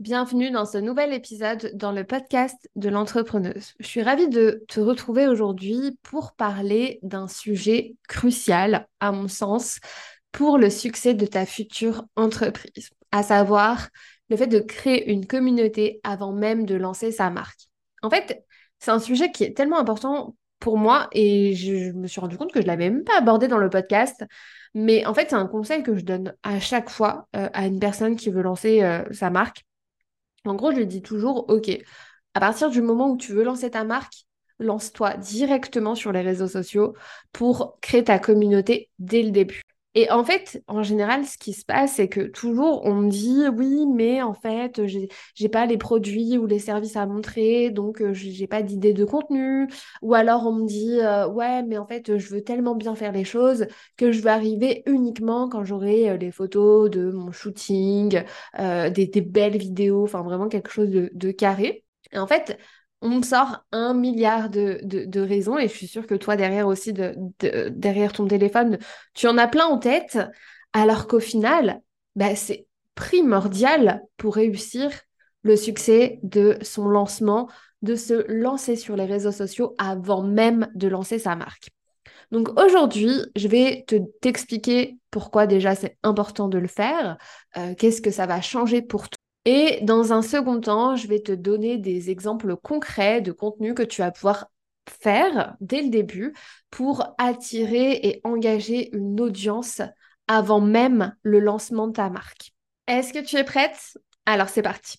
Bienvenue dans ce nouvel épisode dans le podcast de l'entrepreneuse. Je suis ravie de te retrouver aujourd'hui pour parler d'un sujet crucial, à mon sens, pour le succès de ta future entreprise, à savoir le fait de créer une communauté avant même de lancer sa marque. En fait, c'est un sujet qui est tellement important pour moi et je me suis rendu compte que je l'avais même pas abordé dans le podcast. Mais en fait, c'est un conseil que je donne à chaque fois euh, à une personne qui veut lancer euh, sa marque. En gros, je dis toujours, OK, à partir du moment où tu veux lancer ta marque, lance-toi directement sur les réseaux sociaux pour créer ta communauté dès le début. Et en fait, en général, ce qui se passe, c'est que toujours on me dit oui, mais en fait, j'ai pas les produits ou les services à montrer, donc euh, j'ai pas d'idée de contenu. Ou alors on me dit euh, ouais, mais en fait, je veux tellement bien faire les choses que je vais arriver uniquement quand j'aurai euh, les photos de mon shooting, des, belles vidéos, enfin vraiment quelque chose de, de carré. Et en fait, on me sort un milliard de, raisons et je suis sûre que toi derrière aussi, de, derrière ton téléphone, tu en as plein en tête, alors qu'au final, bah, c'est primordial pour réussir le succès de son lancement, de se lancer sur les réseaux sociaux avant même de lancer sa marque. Donc aujourd'hui, je vais te t'expliquer pourquoi déjà c'est important de le faire, euh, qu'est-ce que ça va changer pour toi et dans un second temps, je vais te donner des exemples concrets de contenu que tu vas pouvoir faire dès le début pour attirer et engager une audience avant même le lancement de ta marque. Est-ce que tu es prête? Alors c'est parti.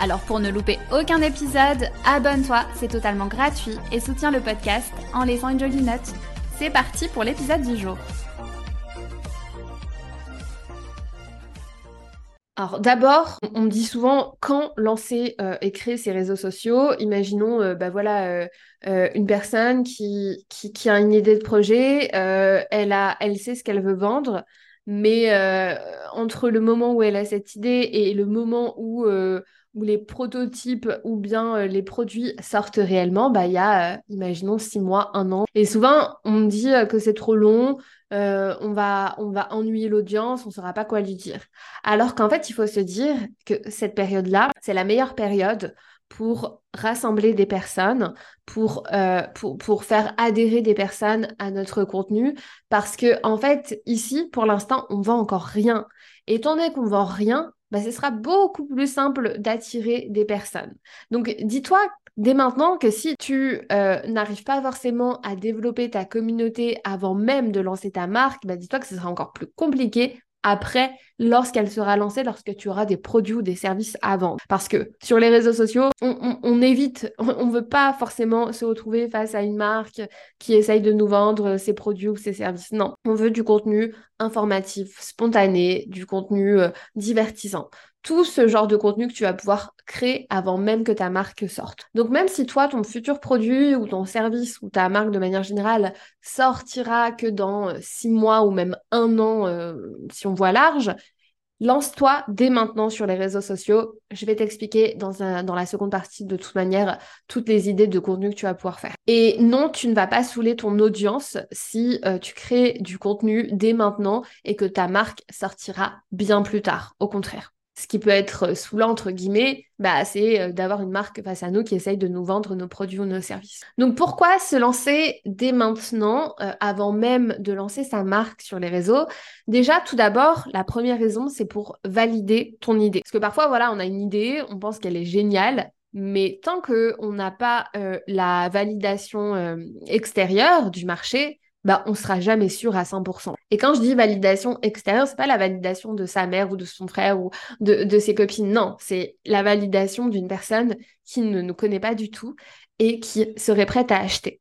Alors pour ne louper aucun épisode, abonne-toi, c'est totalement gratuit et soutiens le podcast en laissant une jolie note. C'est parti pour l'épisode du jour. Alors d'abord, on me dit souvent quand lancer euh, et créer ses réseaux sociaux? Imaginons, euh, bah voilà, euh, une personne qui, qui, a une idée de projet, elle a, elle sait ce qu'elle veut vendre, mais entre le moment où elle a cette idée et le moment où où les prototypes ou bien euh, les produits sortent réellement, bah il y a, euh, imaginons, six mois, un an. Et souvent, on me dit euh, que c'est trop long, on, va, on va ennuyer l'audience, on ne saura pas quoi lui dire. Alors qu'en fait, il faut se dire que cette période-là, c'est la meilleure période pour rassembler des personnes, pour, pour, pour, faire adhérer des personnes à notre contenu, parce que en fait, ici, pour l'instant, on vend encore rien. Étant donné qu'on vend rien, bah, ce sera beaucoup plus simple d'attirer des personnes. Donc, dis-toi dès maintenant que si tu euh, n'arrives pas forcément à développer ta communauté avant même de lancer ta marque, bah, dis-toi que ce sera encore plus compliqué après lorsqu'elle sera lancée, lorsque tu auras des produits ou des services à vendre. Parce que sur les réseaux sociaux, on, évite, on ne veut pas forcément se retrouver face à une marque qui essaye de nous vendre ses produits ou ses services. Non, on veut du contenu informatif, spontané, du contenu euh, divertissant tout ce genre de contenu que tu vas pouvoir créer avant même que ta marque sorte. Donc même si toi, ton futur produit ou ton service ou ta marque de manière générale sortira que dans euh, six mois ou même un an, euh, si on voit large, lance-toi dès maintenant sur les réseaux sociaux. Je vais t'expliquer dans, la seconde partie de toute manière toutes les idées de contenu que tu vas pouvoir faire. Et non, tu ne vas pas saouler ton audience si euh, tu crées du contenu dès maintenant et que ta marque sortira bien plus tard. Au contraire ce qui peut être saoulant entre guillemets, bah, c'est euh, d'avoir une marque face à nous qui essaye de nous vendre nos produits ou nos services. Donc pourquoi se lancer dès maintenant, euh, avant même de lancer sa marque sur les réseaux? Déjà, tout d'abord, la première raison, c'est pour valider ton idée. Parce que parfois, voilà, on a une idée, on pense qu'elle est géniale, mais tant qu'on n'a pas euh, la validation extérieure du marché, bah, on sera jamais sûr à 100%. Et quand je dis validation extérieure, c'est pas la validation de sa mère ou de son frère ou de, de ses copines. Non, c'est la validation d'une personne qui ne nous connaît pas du tout et qui serait prête à acheter.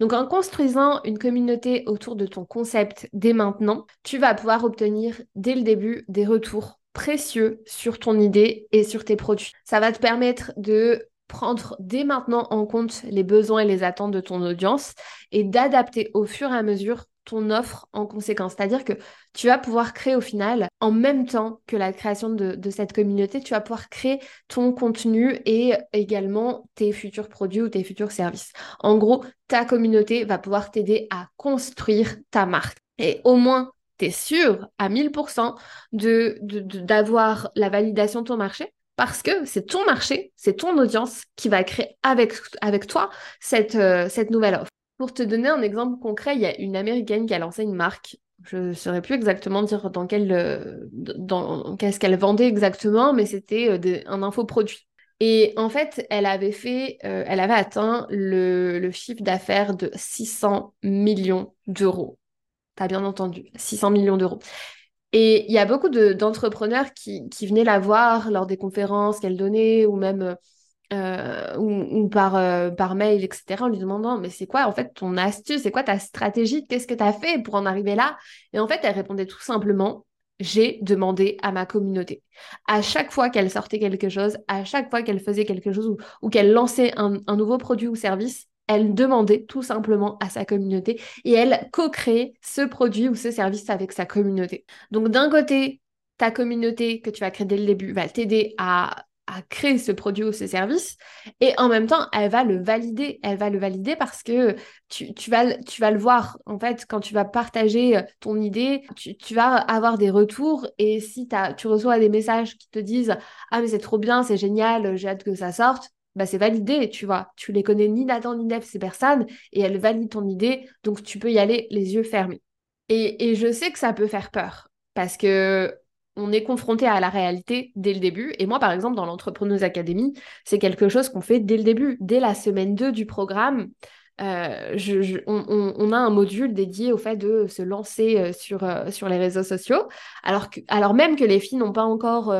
Donc en construisant une communauté autour de ton concept dès maintenant, tu vas pouvoir obtenir dès le début des retours précieux sur ton idée et sur tes produits. Ça va te permettre de prendre dès maintenant en compte les besoins et les attentes de ton audience et d'adapter au fur et à mesure ton offre en conséquence. C'est-à-dire que tu vas pouvoir créer au final, en même temps que la création de, cette communauté, tu vas pouvoir créer ton contenu et également tes futurs produits ou tes futurs services. En gros, ta communauté va pouvoir t'aider à construire ta marque. Et au moins, tu es sûr à 1000% de, d'avoir la validation de ton marché parce que c'est ton marché, c'est ton audience qui va créer avec, avec toi cette, euh, cette nouvelle offre. Pour te donner un exemple concret, il y a une américaine qui a lancé une marque. Je ne saurais plus exactement dire dans quel euh, dans qu'est-ce qu'elle vendait exactement, mais c'était euh, un infoproduit. Et en fait, elle avait fait, elle avait atteint le, chiffre d'affaires de 600 millions d'euros. T'as bien entendu, 600 millions d'euros. Et il y a beaucoup d'entrepreneurs qui, venaient la voir lors des conférences qu'elle donnait ou même euh, euh, par mail, etc., en lui demandant, mais c'est quoi en fait ton astuce, c'est quoi ta stratégie, qu'est-ce que tu as fait pour en arriver là? Et en fait, elle répondait tout simplement, j'ai demandé à ma communauté. À chaque fois qu'elle sortait quelque chose, à chaque fois qu'elle faisait quelque chose ou, qu'elle lançait un, nouveau produit ou service, elle demandait tout simplement à sa communauté et elle co-créait ce produit ou ce service avec sa communauté. Donc d'un côté, ta communauté que tu vas créer dès le début va t'aider à créer ce produit ou ce service et en même temps elle va le valider. Elle va le valider parce que tu, vas, le voir. En fait quand tu vas partager euh, ton idée tu, vas avoir des retours et si as, tu reçois des messages qui te disent ah mais c'est trop bien c'est génial j'ai hâte que ça sorte bah c'est validé tu vois tu les connais ni Nathan ni Nef ces personnes et elles valident ton idée donc tu peux y aller les yeux fermés et, et je sais que ça peut faire peur parce que on est confronté à la réalité dès le début. Et moi, par exemple, dans l'Entrepreneuse Academy, c'est quelque chose qu'on fait dès le début. Dès la semaine 2 du programme, euh, on, a un module dédié au fait de se lancer euh, sur, euh, sur les réseaux sociaux, alors, que, alors même que les filles n'ont pas encore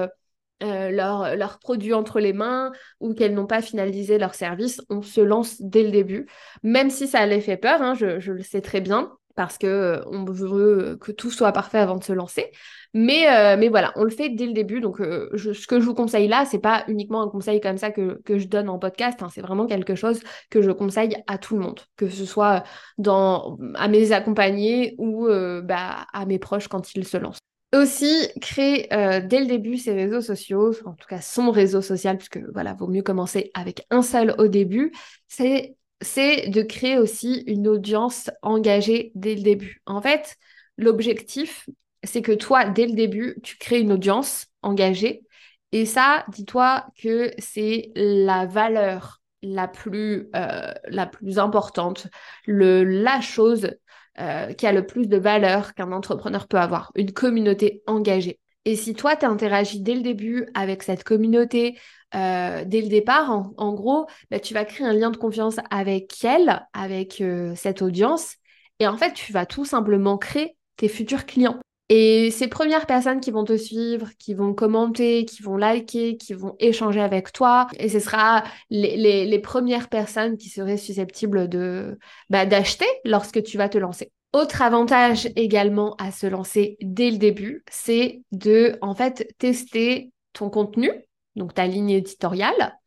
leur, leur produit entre les mains ou qu'elles n'ont pas finalisé leur service, on se lance dès le début, même si ça les fait peur, hein, je, je, le sais très bien parce que euh, on veut que tout soit parfait avant de se lancer. Mais, euh, mais voilà, on le fait dès le début. Donc, euh, ce que je vous conseille là, c'est pas uniquement un conseil comme ça que, je donne en podcast. Hein. c'est vraiment quelque chose que je conseille à tout le monde, que ce soit dans, à mes accompagnés ou bah, à mes proches quand ils se lancent. Aussi, créer dès le début ses réseaux sociaux, en tout cas son réseau social, puisque voilà, vaut mieux commencer avec un seul au début, c'est c'est de créer aussi une audience engagée dès le début. En fait, l'objectif, c'est que toi, dès le début, tu crées une audience engagée. Et ça, dis-toi que c'est la valeur la plus, euh, la plus importante, le, la chose euh, qui a le plus de valeur qu'un entrepreneur peut avoir, une communauté engagée. Et si toi, tu interagis dès le début avec cette communauté, euh, dès le départ, en, gros, bah, tu vas créer un lien de confiance avec elle, avec euh, cette audience. Et en fait, tu vas tout simplement créer tes futurs clients. Et ces premières personnes qui vont te suivre, qui vont commenter, qui vont liker, qui vont échanger avec toi, et ce sera les, premières personnes qui seraient susceptibles de bah, d'acheter lorsque tu vas te lancer. Autre avantage également à se lancer dès le début, c'est de en fait tester ton contenu, donc ta ligne éditoriale,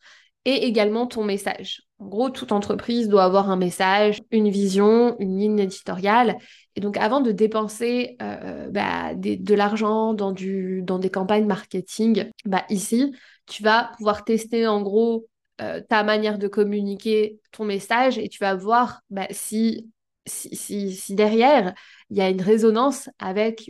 et également ton message. En gros, toute entreprise doit avoir un message, une vision, une ligne éditoriale. Et donc, avant de dépenser euh, bah, de l'argent dans, des campagnes marketing, bah, ici, tu vas pouvoir tester en gros euh, ta manière de communiquer ton message et tu vas voir bah, si si, derrière, il y a une résonance avec,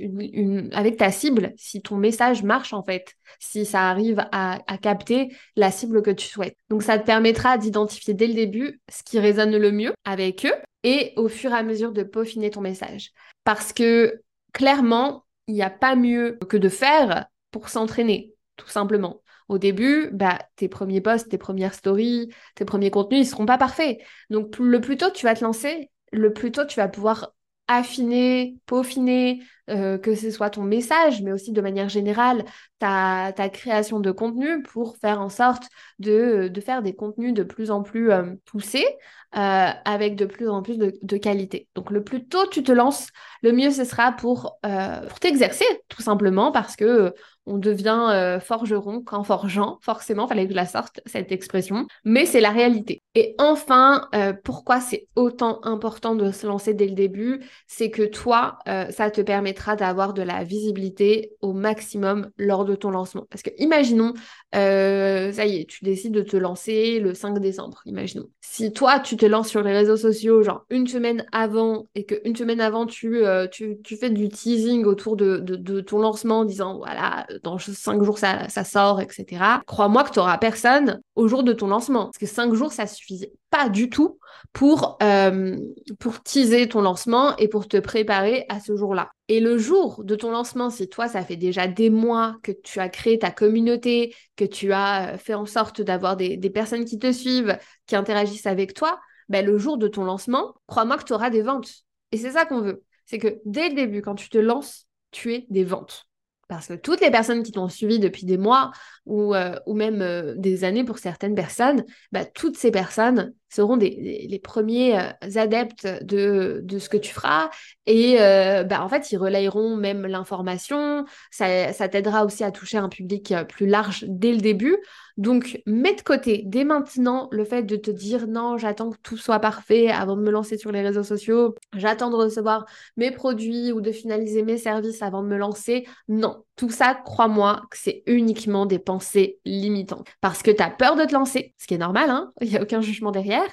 ta cible, si ton message marche en fait, si ça arrive à, capter la cible que tu souhaites. Donc ça te permettra d'identifier dès le début ce qui résonne le mieux avec eux et au fur et à mesure de peaufiner ton message. Parce que clairement, il n'y a pas mieux que de faire pour s'entraîner, tout simplement. Au début, bah, tes premiers posts, tes premières stories, tes premiers contenus, ils seront pas parfaits. Donc le plus tôt tu vas te lancer, le plus tôt tu vas pouvoir affiner, peaufiner, euh, que ce soit ton message, mais aussi de manière générale ta, création de contenu pour faire en sorte de, de faire des contenus de plus en plus euh, poussés euh, avec de plus en plus de, de, qualité. Donc le plus tôt tu te lances, le mieux ce sera pour, pour t'exercer tout simplement parce que on devient forgeron qu'en forgeant, forcément, fallait que je la sorte, cette expression, mais c'est la réalité. Et enfin, pourquoi c'est autant important de se lancer dès le début, c'est que toi, ça te permet d'avoir de la visibilité au maximum lors de ton lancement. Parce que imaginons, euh, ça y est, tu décides de te lancer le 5 décembre, imaginons. Si toi, tu te lances sur les réseaux sociaux, genre une semaine avant, et que une semaine avant, tu, euh, tu, fais du teasing autour de, de, ton lancement en disant, voilà, dans 5 jours, ça, sort, etc. Crois-moi que tu n'auras personne au jour de ton lancement. Parce que 5 jours, ça suffisait pas du tout pour, euh, pour teaser ton lancement et pour te préparer à ce jour-là. Et le jour de ton lancement, si toi, ça fait déjà des mois que tu as créé ta communauté, que tu as euh, fait en sorte d'avoir des, personnes qui te suivent, qui interagissent avec toi, ben, le jour de ton lancement, crois-moi que tu auras des ventes. Et c'est ça qu'on veut. C'est que dès le début, quand tu te lances, tu es des ventes. Parce que toutes les personnes qui t'ont suivi depuis des mois ou, euh, ou même des années pour certaines personnes, bah, toutes ces personnes seront les premiers euh, adeptes de, ce que tu feras. Et bah, en fait, ils relayeront même l'information. Ça, ça t'aidera aussi à toucher un public plus large dès le début. Donc, mets de côté dès maintenant le fait de te dire non, j'attends que tout soit parfait avant de me lancer sur les réseaux sociaux. J'attends de recevoir mes produits ou de finaliser mes services avant de me lancer. Non, tout ça, crois-moi, que c'est uniquement des pensées limitantes. Parce que tu peur de te lancer, ce qui est normal, hein il n'y a aucun jugement derrière,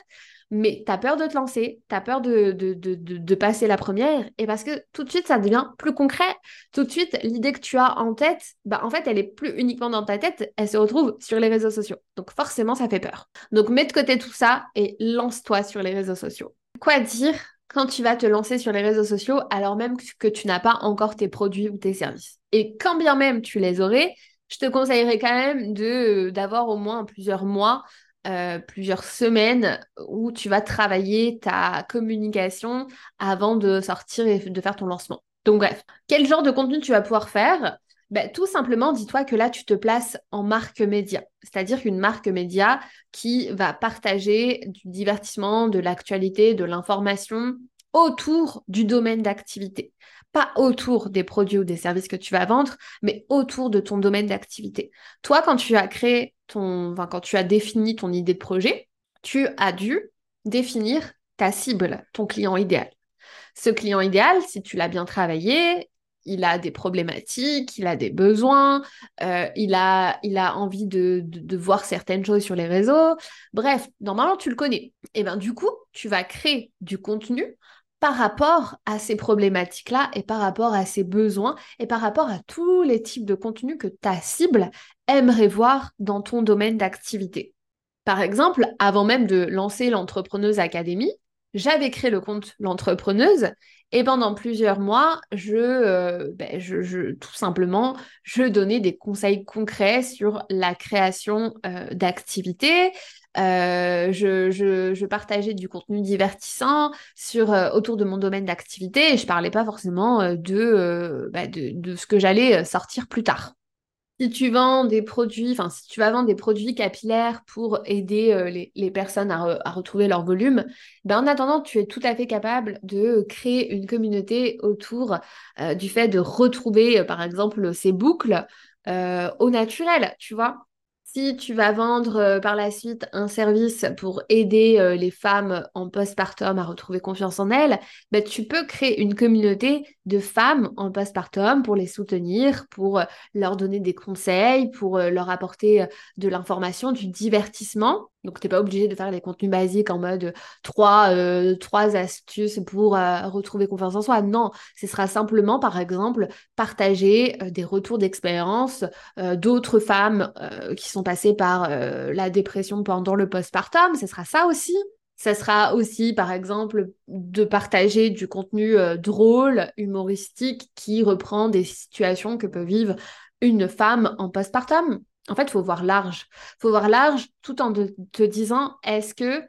mais tu peur de te lancer, tu peur de, passer la première, et parce que tout de suite, ça devient plus concret. Tout de suite, l'idée que tu as en tête, bah, en fait, elle est plus uniquement dans ta tête, elle se retrouve sur les réseaux sociaux. Donc forcément, ça fait peur. Donc mets de côté tout ça et lance-toi sur les réseaux sociaux. Quoi dire quand tu vas te lancer sur les réseaux sociaux alors même que tu n'as pas encore tes produits ou tes services? Et quand bien même tu les aurais, je te conseillerais quand même de d'avoir au moins plusieurs mois, euh, plusieurs semaines où tu vas travailler ta communication avant de sortir et de faire ton lancement. Donc bref, quel genre de contenu tu vas pouvoir faire? Ben, tout simplement, dis-toi que là, tu te places en marque média, c'est-à-dire qu'une marque média qui va partager du divertissement, de l'actualité, de l'information autour du domaine d'activité pas autour des produits ou des services que tu vas vendre, mais autour de ton domaine d'activité. Toi, quand tu as créé ton, quand tu as défini ton idée de projet, tu as dû définir ta cible, ton client idéal. Ce client idéal, si tu l'as bien travaillé, il a des problématiques, il a des besoins, euh, il, a, envie de, voir certaines choses sur les réseaux. Bref, normalement, tu le connais. Et bien, du coup, tu vas créer du contenu par rapport à ces problématiques-là et par rapport à ces besoins et par rapport à tous les types de contenus que ta cible aimerait voir dans ton domaine d'activité. Par exemple, avant même de lancer l'entrepreneuse académie, j'avais créé le compte l'entrepreneuse et pendant plusieurs mois, je, euh, ben, je, tout simplement, je donnais des conseils concrets sur la création euh, d'activités, euh, je, partageais du contenu divertissant sur, euh, autour de mon domaine d'activité et je parlais pas forcément euh, bah, de, de, ce que j'allais sortir plus tard. Si tu vends des produits, enfin si tu vas vendre des produits capillaires pour aider les, personnes à, retrouver leur volume, ben en attendant, tu es tout à fait capable de créer une communauté autour du fait de retrouver, par exemple, ces boucles au naturel, tu vois. Si tu vas vendre euh, par la suite un service pour aider euh, les femmes en postpartum à retrouver confiance en elles, bah, tu peux créer une communauté de femmes en postpartum pour les soutenir, pour euh, leur donner des conseils, pour leur apporter de l'information, du divertissement. Donc, tu n'es pas obligé de faire des contenus basiques en mode trois, trois astuces pour retrouver confiance en soi. Non, ce sera simplement, par exemple, partager des retours d'expérience d'autres femmes qui sont passées par la dépression pendant le postpartum. Ce sera ça aussi. Ce sera aussi, par exemple, de partager du contenu drôle, humoristique, qui reprend des situations que peut vivre une femme en postpartum. En fait, il faut voir large. Il faut voir large tout en te disant, est-ce que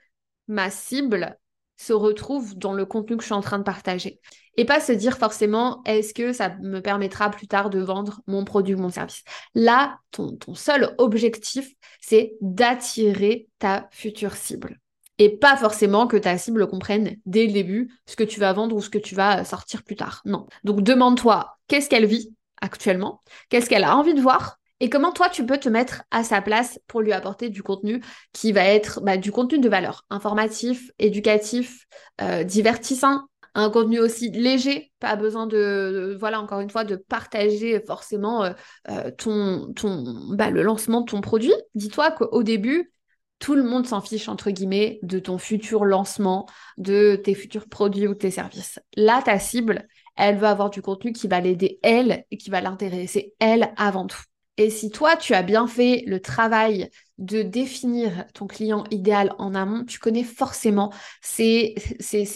ma cible se retrouve dans le contenu que je suis en train de partager. Et pas se dire forcément, est-ce que ça me permettra plus tard de vendre mon produit ou mon service. Là, ton, ton seul objectif, c'est d'attirer ta future cible. Et pas forcément que ta cible comprenne dès le début ce que tu vas vendre ou ce que tu vas sortir plus tard. Non. Donc demande-toi qu'est-ce qu'elle vit actuellement, qu'est-ce qu'elle a envie de voir, et comment toi, tu peux te mettre à sa place pour lui apporter du contenu qui va être bah, du contenu de valeur, informatif, éducatif, euh, divertissant, un contenu aussi léger, pas besoin de, voilà, encore une fois, de partager forcément euh, euh, ton, ton, bah, le lancement de ton produit. Dis-toi qu'au début, tout le monde s'en fiche, entre guillemets, de ton futur lancement, de tes futurs produits ou tes services. Là, ta cible, elle veut avoir du contenu qui va l'aider, elle, et qui va l'intéresser, elle, avant tout. Et si toi, tu as bien fait le travail de définir ton client idéal en amont, tu connais forcément ses,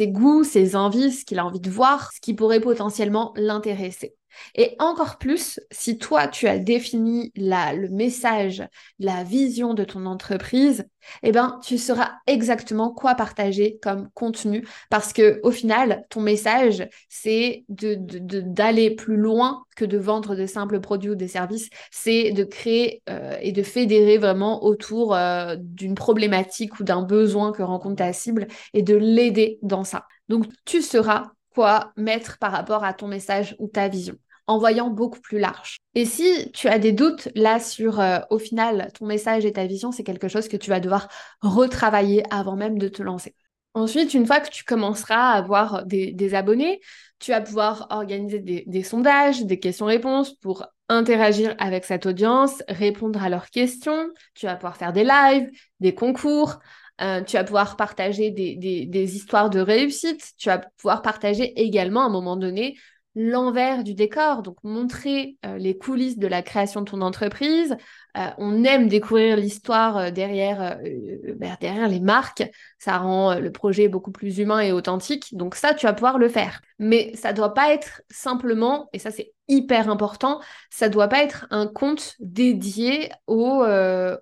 goûts, ses envies, ce qu'il a envie de voir, ce qui pourrait potentiellement l'intéresser. Et encore plus, si toi, tu as défini le message, la vision de ton entreprise, eh ben, tu sauras exactement quoi partager comme contenu parce que au final, ton message, c'est d'aller plus loin que de vendre de simples produits ou des services. C'est de créer euh, et de fédérer vraiment autour euh, d'une problématique ou d'un besoin que rencontre ta cible et de l'aider dans ça. Donc, tu sauras quoi mettre par rapport à ton message ou ta vision en voyant beaucoup plus large. Et si tu as des doutes là sur, euh, au final, ton message et ta vision, c'est quelque chose que tu vas devoir retravailler avant même de te lancer. Ensuite, une fois que tu commenceras à avoir des, abonnés, tu vas pouvoir organiser des, sondages, des questions-réponses pour interagir avec cette audience, répondre à leurs questions. Tu vas pouvoir faire des lives, des concours. Euh, tu vas pouvoir partager des, des, histoires de réussite. Tu vas pouvoir partager également à un moment donné l'envers du décor, donc montrer euh, les coulisses de la création de ton entreprise. Euh, on aime découvrir l'histoire euh, derrière, ben, derrière les marques. Ça rend le projet beaucoup plus humain et authentique. Donc ça, tu vas pouvoir le faire. Mais ça doit pas être simplement, et ça c'est hyper important, ça doit pas être un compte dédié au,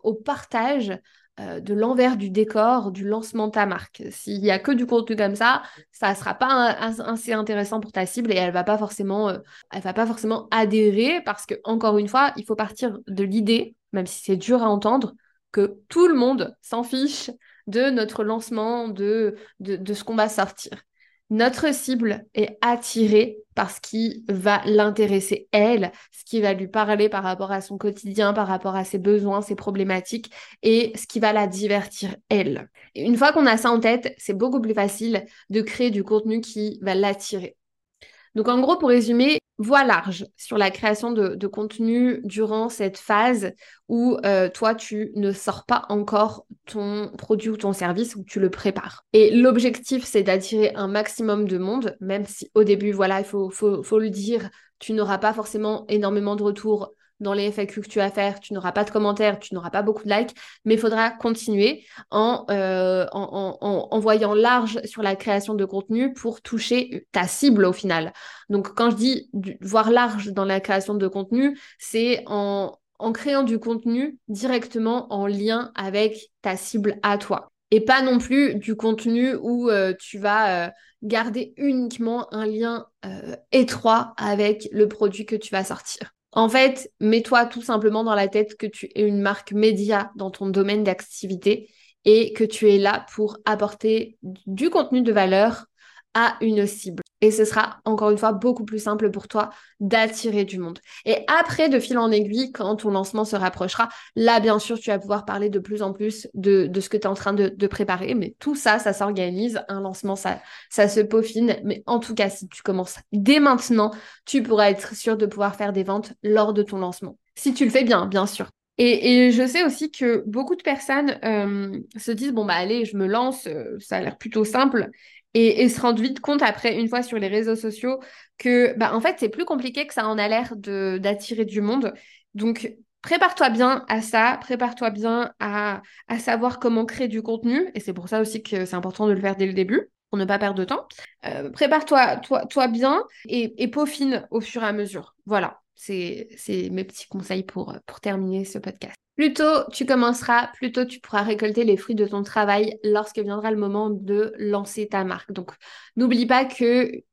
au partage euh, de l'envers du décor du lancement de ta marque. S'il n'y a que du contenu comme ça, ça ne sera pas assez intéressant pour ta cible et elle va pas forcément, euh, va pas forcément adhérer parce que encore une fois, il faut partir de l'idée, même si c'est dur à entendre, que tout le monde s'en fiche de notre lancement, de, de ce qu'on va sortir. Notre cible est attirée par ce qui va l'intéresser elle, ce qui va lui parler par rapport à son quotidien, par rapport à ses besoins, ses problématiques et ce qui va la divertir elle. une fois qu'on a ça en tête, c'est beaucoup plus facile de créer du contenu qui va l'attirer. Donc en gros, pour résumer, voie large sur la création de, contenu durant cette phase où euh, toi, tu ne sors pas encore ton produit ou ton service, où tu le prépares. Et l'objectif, c'est d'attirer un maximum de monde, même si au début, voilà, il faut, faut, faut le dire, tu n'auras pas forcément énormément de retours dans les FAQ que tu vas faire, tu n'auras pas de commentaires, tu n'auras pas beaucoup de likes, mais il faudra continuer en, euh, voyant large sur la création de contenu pour toucher ta cible au final. Donc quand je dis voir large dans la création de contenu, c'est en, créant du contenu directement en lien avec ta cible à toi. Et pas non plus du contenu où euh, tu vas euh, garder uniquement un lien étroit avec le produit que tu vas sortir. En fait, mets-toi tout simplement dans la tête que tu es une marque média dans ton domaine d'activité et que tu es là pour apporter du contenu de valeur à une cible. Et ce sera encore une fois beaucoup plus simple pour toi d'attirer du monde. Et après, de fil en aiguille, quand ton lancement se rapprochera, là, bien sûr, tu vas pouvoir parler de plus en plus de, ce que tu es en train de, préparer. Mais tout ça, ça s'organise. Un lancement, ça, ça se peaufine. Mais en tout cas, si tu commences dès maintenant, tu pourras être sûr de pouvoir faire des ventes lors de ton lancement. Si tu le fais bien, bien sûr. Et, je sais aussi que beaucoup de personnes euh, se disent bon bah allez je me lance euh, ça a l'air plutôt simple et, se rendre vite compte après, une fois sur les réseaux sociaux, que bah, en fait, c'est plus compliqué que ça en a l'air d'attirer du monde. Donc, prépare-toi bien à ça, prépare-toi bien à, à, savoir comment créer du contenu. Et c'est pour ça aussi que c'est important de le faire dès le début, pour ne pas perdre de temps. Euh, prépare-toi toi, toi bien et, et peaufine au fur et à mesure. Voilà, c'est mes petits conseils pour, pour terminer ce podcast. Plus tôt tu commenceras, plus tôt tu pourras récolter les fruits de ton travail lorsque viendra le moment de lancer ta marque. Donc, n'oublie pas que tu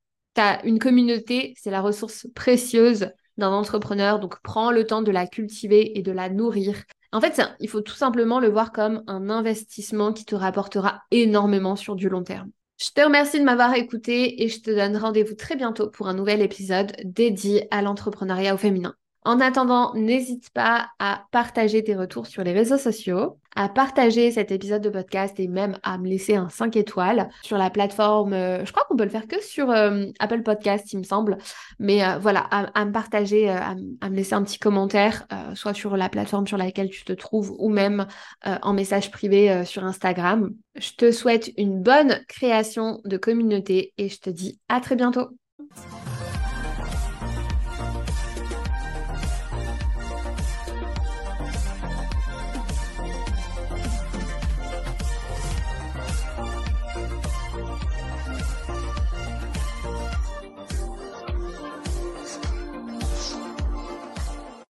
une communauté, c'est la ressource précieuse d'un entrepreneur. Donc, prends le temps de la cultiver et de la nourrir. En fait, il faut tout simplement le voir comme un investissement qui te rapportera énormément sur du long terme. Je te remercie de m'avoir écouté et je te donne rendez-vous très bientôt pour un nouvel épisode dédié à l'entrepreneuriat au féminin. En attendant, n'hésite pas à partager tes retours sur les réseaux sociaux, à partager cet épisode de podcast et même à me laisser un 5 étoiles sur la plateforme. Euh, je crois qu'on peut le faire que sur euh, Apple Podcast, il me semble. Mais euh, voilà, à, me partager, à, me laisser un petit commentaire, soit sur la plateforme sur laquelle tu te trouves ou même en message privé sur Instagram. Je te souhaite une bonne création de communauté et je te dis à très bientôt.